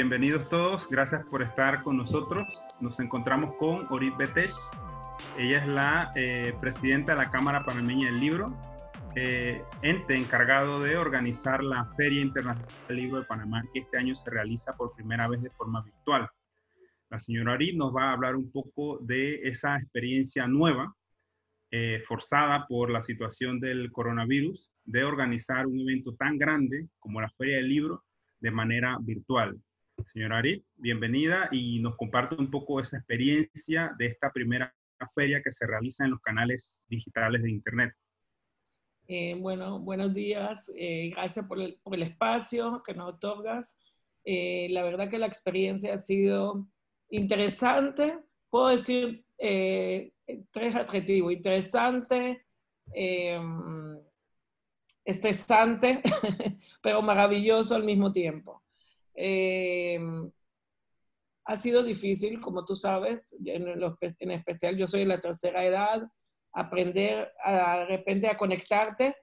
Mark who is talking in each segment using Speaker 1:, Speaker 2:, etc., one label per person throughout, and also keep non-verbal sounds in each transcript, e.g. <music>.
Speaker 1: bienvenidos todos, gracias por estar con nosotros. Nos encontramos con Orit Betesh. Ella es la eh, presidenta de la Cámara Panameña del Libro, eh, ente encargado de organizar la Feria Internacional del Libro de Panamá, que este año se realiza por primera vez de forma virtual. La señora Orit nos va a hablar un poco de esa experiencia nueva, eh, forzada por la situación del coronavirus, de organizar un evento tan grande como la Feria del Libro de manera virtual. Señora Arit, bienvenida y nos comparte un poco esa experiencia de esta primera feria que se realiza en los canales digitales de Internet.
Speaker 2: Eh, bueno, buenos días. Eh, gracias por el, espacio que nos otorgas. Eh, la verdad que la experiencia ha sido interesante. Puedo decir tres adjetivos. Interesante, estresante, <laughs> pero maravilloso al mismo tiempo. Eh, ha sido difícil, como tú sabes, en, en, especial yo soy de la tercera edad, aprender a, de repente a conectarte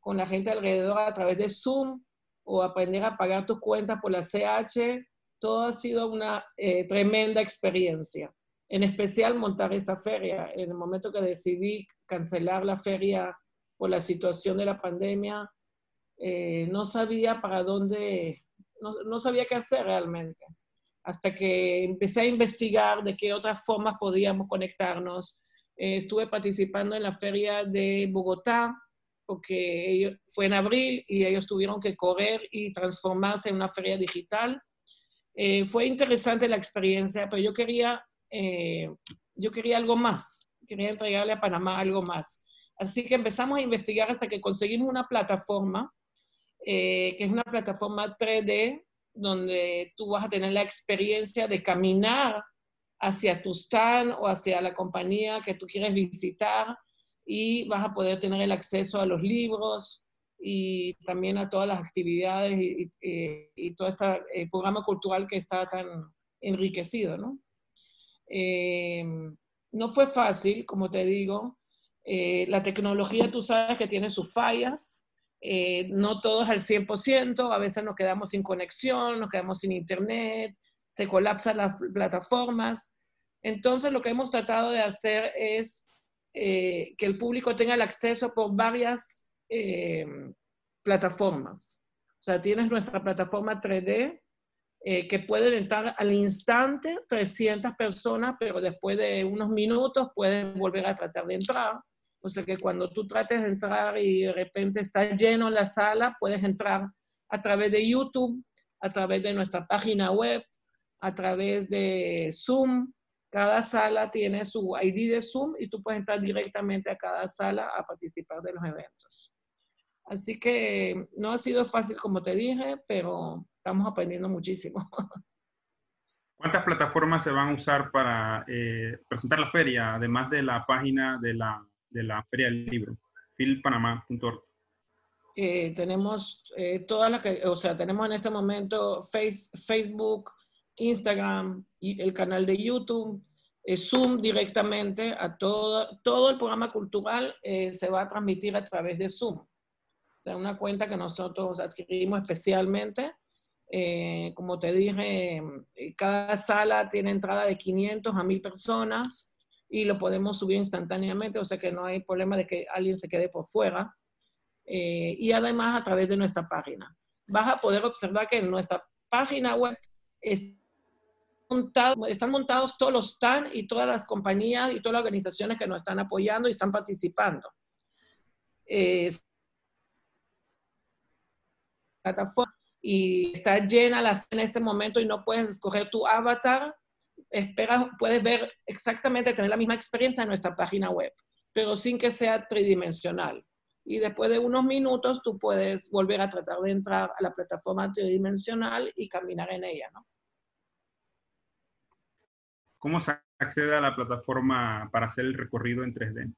Speaker 2: con la gente alrededor a través de Zoom o aprender a pagar tus cuentas por la CH, todo ha sido una eh, tremenda experiencia. En especial montar esta feria. En el momento que decidí cancelar la feria por la situación de la pandemia, eh, no sabía para dónde, no, sabía qué hacer realmente. Hasta que empecé a investigar de qué otras formas podíamos conectarnos. Eh, estuve participando en la feria de Bogotá, porque fue en abril y ellos tuvieron que correr y transformarse en una feria digital. Eh, fue interesante la experiencia, pero yo quería, yo quería algo más, quería entregarle a Panamá algo más. Así que empezamos a investigar hasta que conseguimos una plataforma, eh, que es una plataforma 3D, donde tú vas a tener la experiencia de caminar hacia tu stand o hacia la compañía que tú quieres visitar y vas a poder tener el acceso a los libros y también a todas las actividades y, todo este eh, programa cultural que está tan enriquecido, ¿no? Eh, no fue fácil, como te digo, eh, la tecnología, tú sabes que tiene sus fallas, eh, no todos al 100%, a veces nos quedamos sin conexión, nos quedamos sin internet, se colapsan las plataformas. Entonces, lo que hemos tratado de hacer es eh, que el público tenga el acceso por varias plataformas. O sea, tienes nuestra plataforma 3D, que pueden entrar al instante 300 personas, pero después de unos minutos pueden volver a tratar de entrar. O sea que cuando tú trates de entrar y de repente está lleno la sala, puedes entrar a través de YouTube, a través de nuestra página web, a través de Zoom. Cada sala tiene su ID de Zoom y tú puedes entrar directamente a cada sala a participar de los eventos. Así que no ha sido fácil, como te dije, pero estamos aprendiendo muchísimo. <laughs>
Speaker 1: ¿Cuántas plataformas se van a usar para eh, presentar la feria, además de la página de la de la Feria del Libro, filpanamá.org.
Speaker 2: Eh, tenemos eh, todas las que, o sea, tenemos en este momento face, Facebook, Instagram, y el canal de YouTube, eh, Zoom directamente a todo, todo el programa cultural eh, se va a transmitir a través de Zoom. O sea, una cuenta que nosotros adquirimos especialmente. como te dije, cada sala tiene entrada de 500 a 1000 personas y lo podemos subir instantáneamente, o sea que no hay problema de que alguien se quede por fuera. Eh, y además a través de nuestra página. Vas a poder observar que en nuestra página web están montados todos los stands y todas las compañías y todas las organizaciones que nos están apoyando y están participando. y está llena la en este momento y no puedes escoger tu avatar esperas, puedes ver exactamente, tener la misma experiencia en nuestra página web, pero sin que sea tridimensional. Y después de unos minutos tú puedes volver a tratar de entrar a la plataforma tridimensional y caminar en ella, ¿no?
Speaker 1: ¿Cómo se accede a la plataforma para hacer el recorrido en 3D?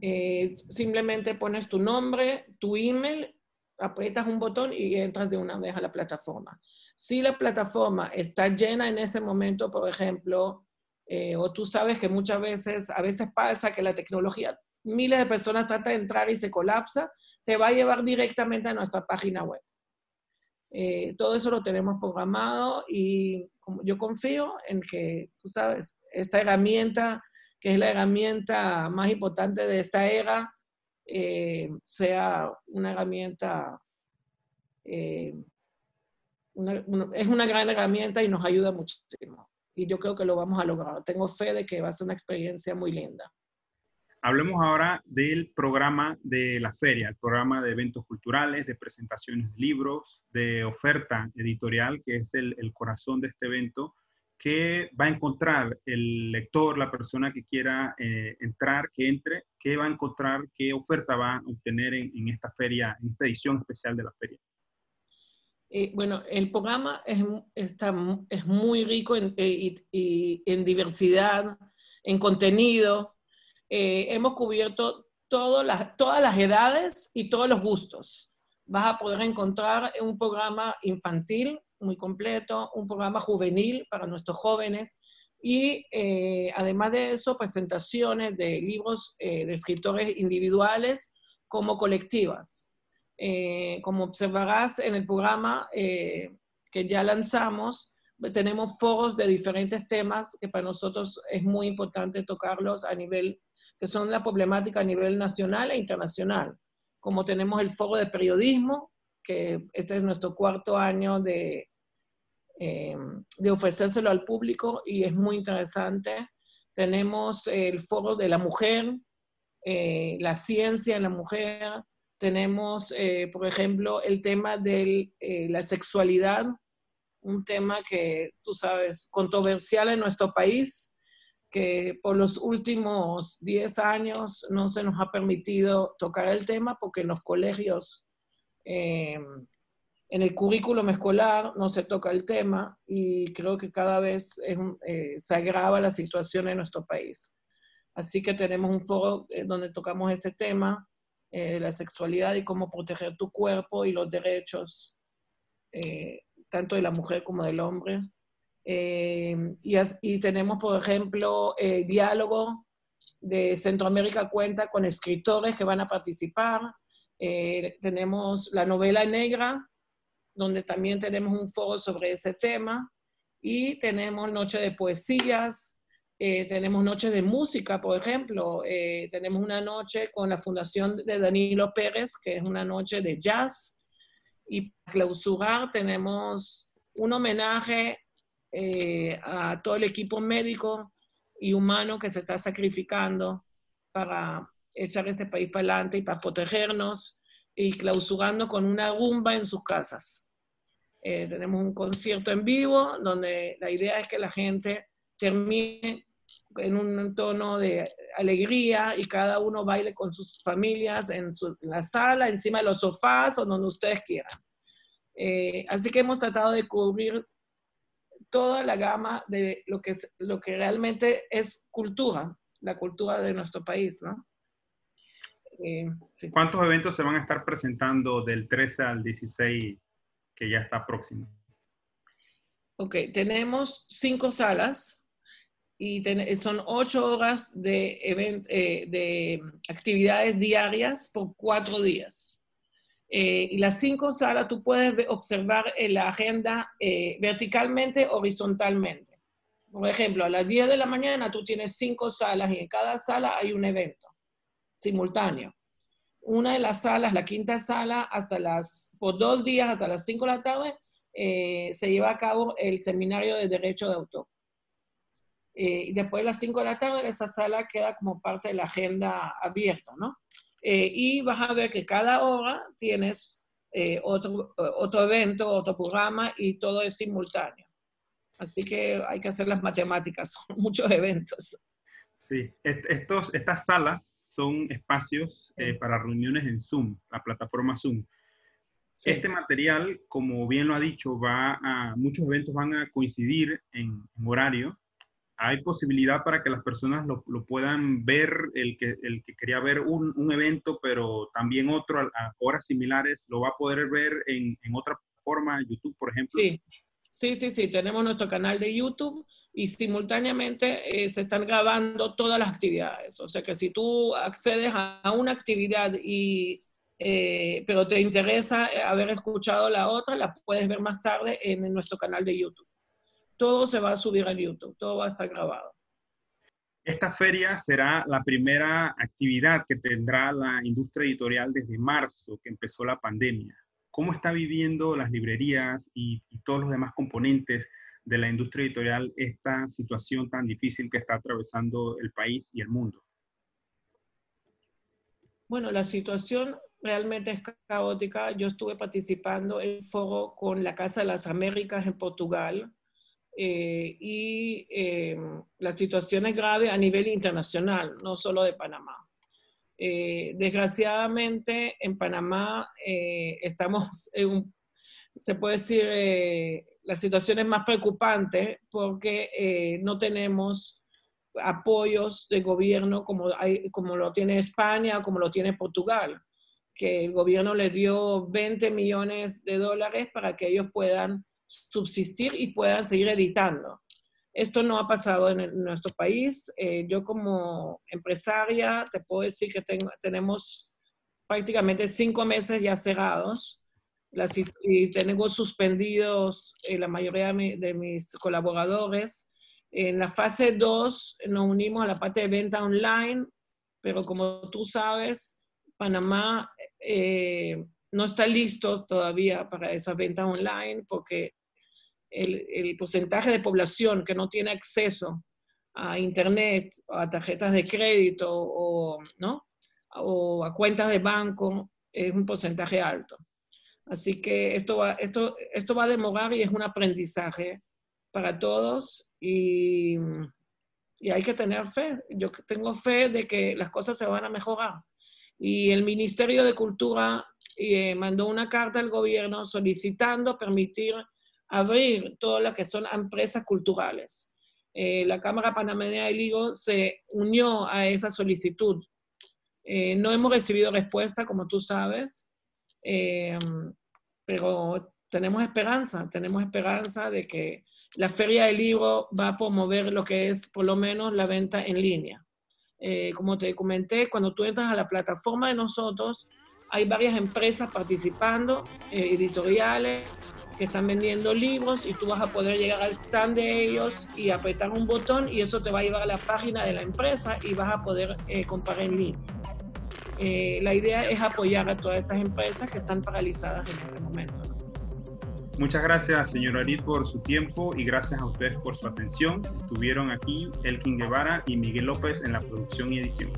Speaker 2: Eh, simplemente pones tu nombre, tu email, aprietas un botón y entras de una vez a la plataforma. Si la plataforma está llena en ese momento, por ejemplo, eh, o tú sabes que muchas veces, a veces pasa que la tecnología, miles de personas tratan de entrar y se colapsa, te va a llevar directamente a nuestra página web. Eh, todo eso lo tenemos programado y yo confío en que, tú sabes, esta herramienta, que es la herramienta más importante de esta era, eh, sea una herramienta, eh, es una gran herramienta y nos ayuda muchísimo. Y yo creo que lo vamos a lograr. Tengo fe de que va a ser una experiencia muy linda.
Speaker 1: Hablemos ahora del programa de la feria, el programa de eventos culturales, de presentaciones de libros, de oferta editorial, que es el, corazón de este evento, que va a encontrar el lector, la persona que quiera eh, entrar, que entre, qué va a encontrar, qué oferta va a obtener en, esta feria, en esta edición especial de la feria.
Speaker 2: Eh, bueno, el programa es, está, es muy rico en, eh, en diversidad, en contenido, eh, hemos cubierto todas las edades y todos los gustos. Vas a poder encontrar un programa infantil muy completo, un programa juvenil para nuestros jóvenes y eh, además de eso, presentaciones de libros eh, de escritores individuales como colectivas. Como observarás en el programa que ya lanzamos, tenemos foros de diferentes temas que para nosotros es muy importante tocarlos a nivel que son la problemática a nivel nacional e internacional. Como tenemos el foro de periodismo, que este es nuestro cuarto año de, eh, de ofrecérselo al público y es muy interesante. Tenemos el foro de la mujer, eh, la ciencia en la mujer. Tenemos, eh, por ejemplo, el tema de la sexualidad, un tema que, tú sabes, controversial en nuestro país, que por los últimos 10 años no se nos ha permitido tocar el tema porque en los colegios, eh, en el currículum escolar no se toca el tema y creo que cada vez eh, se agrava la situación en nuestro país. Así que tenemos un foro eh, donde tocamos ese tema, de la sexualidad y cómo proteger tu cuerpo y los derechos tanto de la mujer como del hombre. Eh, y, tenemos, por ejemplo, eh, diálogo de Centroamérica cuenta con escritores que van a participar. Eh, tenemos la novela negra, donde también tenemos un foro sobre ese tema. Y tenemos noche de poesías, tenemos noche de música, por ejemplo. tenemos una noche con la Fundación de Danilo Pérez, que es una noche de jazz. Y para clausurar tenemos un homenaje eh, a todo el equipo médico y humano que se está sacrificando para echar este país para adelante y para protegernos y clausurando con una rumba en sus casas. Eh, tenemos un concierto en vivo donde la idea es que la gente termine en un tono de alegría y cada uno baile con sus familias en, la sala, encima de los sofás o donde ustedes quieran. Eh, así que hemos tratado de cubrir toda la gama de lo que, es, lo que realmente es cultura, la cultura de nuestro país, ¿no?
Speaker 1: Eh, ¿Cuántos eventos se van a estar presentando del 13 al 16 que ya está próximo?
Speaker 2: Ok, tenemos cinco salas y son ocho horas de, eh, de actividades diarias por cuatro días. Eh, y las cinco salas tú puedes observar en la agenda eh, verticalmente, horizontalmente. Por ejemplo, a las 10 de la mañana tú tienes cinco salas y en cada sala hay un evento simultáneo. Una de las salas, la quinta sala, hasta las, por dos días, hasta las 5 de la tarde, eh, se lleva a cabo el seminario de derecho de autor. Y después de las 5 de la tarde, esa sala queda como parte de la agenda abierta, ¿no? Eh, y vas a ver que cada hora tienes eh, otro, otro evento, otro programa y todo es simultáneo. Así que hay que hacer las matemáticas, <laughs> son muchos eventos.
Speaker 1: Sí, estos, estas salas son espacios eh, para reuniones en Zoom, la plataforma Zoom. Este material, como bien lo ha dicho, va a, muchos eventos van a coincidir en horario hay posibilidad para que las personas lo, puedan ver, el que, el que quería ver un, evento, pero también otro a, horas similares, lo va a poder ver en, en otra plataforma, YouTube, por ejemplo.
Speaker 2: Sí. Sí, sí, tenemos nuestro canal de YouTube y simultáneamente eh, se están grabando todas las actividades. O sea que si tú accedes a una actividad y eh, pero te interesa haber escuchado la otra, la puedes ver más tarde en, nuestro canal de YouTube. Todo se va a subir a YouTube, todo va a estar grabado.
Speaker 1: Esta feria será la primera actividad que tendrá la industria editorial desde marzo, que empezó la pandemia. ¿Cómo está viviendo las librerías y, y todos los demás componentes de la industria editorial esta situación tan difícil que está atravesando el país y el mundo?
Speaker 2: Bueno, la situación realmente es caótica. Yo estuve participando en un foro con la Casa de las Américas en Portugal eh, y eh, la situación es grave a nivel internacional, no solo de Panamá. Eh, desgraciadamente, en Panamá estamos <laughs> en un, se puede decir, la situación es más preocupante porque no tenemos apoyos de gobierno como, hay, como lo tiene España como lo tiene Portugal, que el gobierno les dio 20 millones de dólares para que ellos puedan subsistir y puedan seguir editando. Esto no ha pasado en, nuestro país. Eh, yo como empresaria te puedo decir que tenemos prácticamente cinco meses ya cerrados y tenemos suspendidos eh, la mayoría de mis colaboradores en la fase 2 nos unimos a la parte de venta online, pero como tú sabes, Panamá eh, no está listo todavía para esa venta online porque el, porcentaje de población que no tiene acceso a Internet, a tarjetas de crédito o, ¿no? o a cuentas de banco es un porcentaje alto. Así que esto va, esto, esto va a demorar y es un aprendizaje para todos y, y, hay que tener fe. Yo tengo fe de que las cosas se van a mejorar. Y el Ministerio de Cultura eh, mandó una carta al gobierno solicitando permitir abrir todo lo que son empresas culturales. Eh, la Cámara Panameña de Ligo se unió a esa solicitud. Eh, no hemos recibido respuesta, como tú sabes, pero tenemos esperanza, tenemos esperanza de que la Feria del Libro va a promover lo que es por lo menos la venta en línea. Eh, como te comenté, cuando tú entras a la plataforma de nosotros, hay varias empresas participando, eh, editoriales, que están vendiendo libros y tú vas a poder llegar al stand de ellos y apretar un botón y eso te va a llevar a la página de la empresa y vas a poder eh, comprar en línea. la idea es apoyar a todas estas empresas que están paralizadas en este momento.
Speaker 1: Muchas gracias, señor Arid, por su tiempo y gracias a ustedes por su atención. Estuvieron aquí Elkin Guevara y Miguel López en la producción y edición.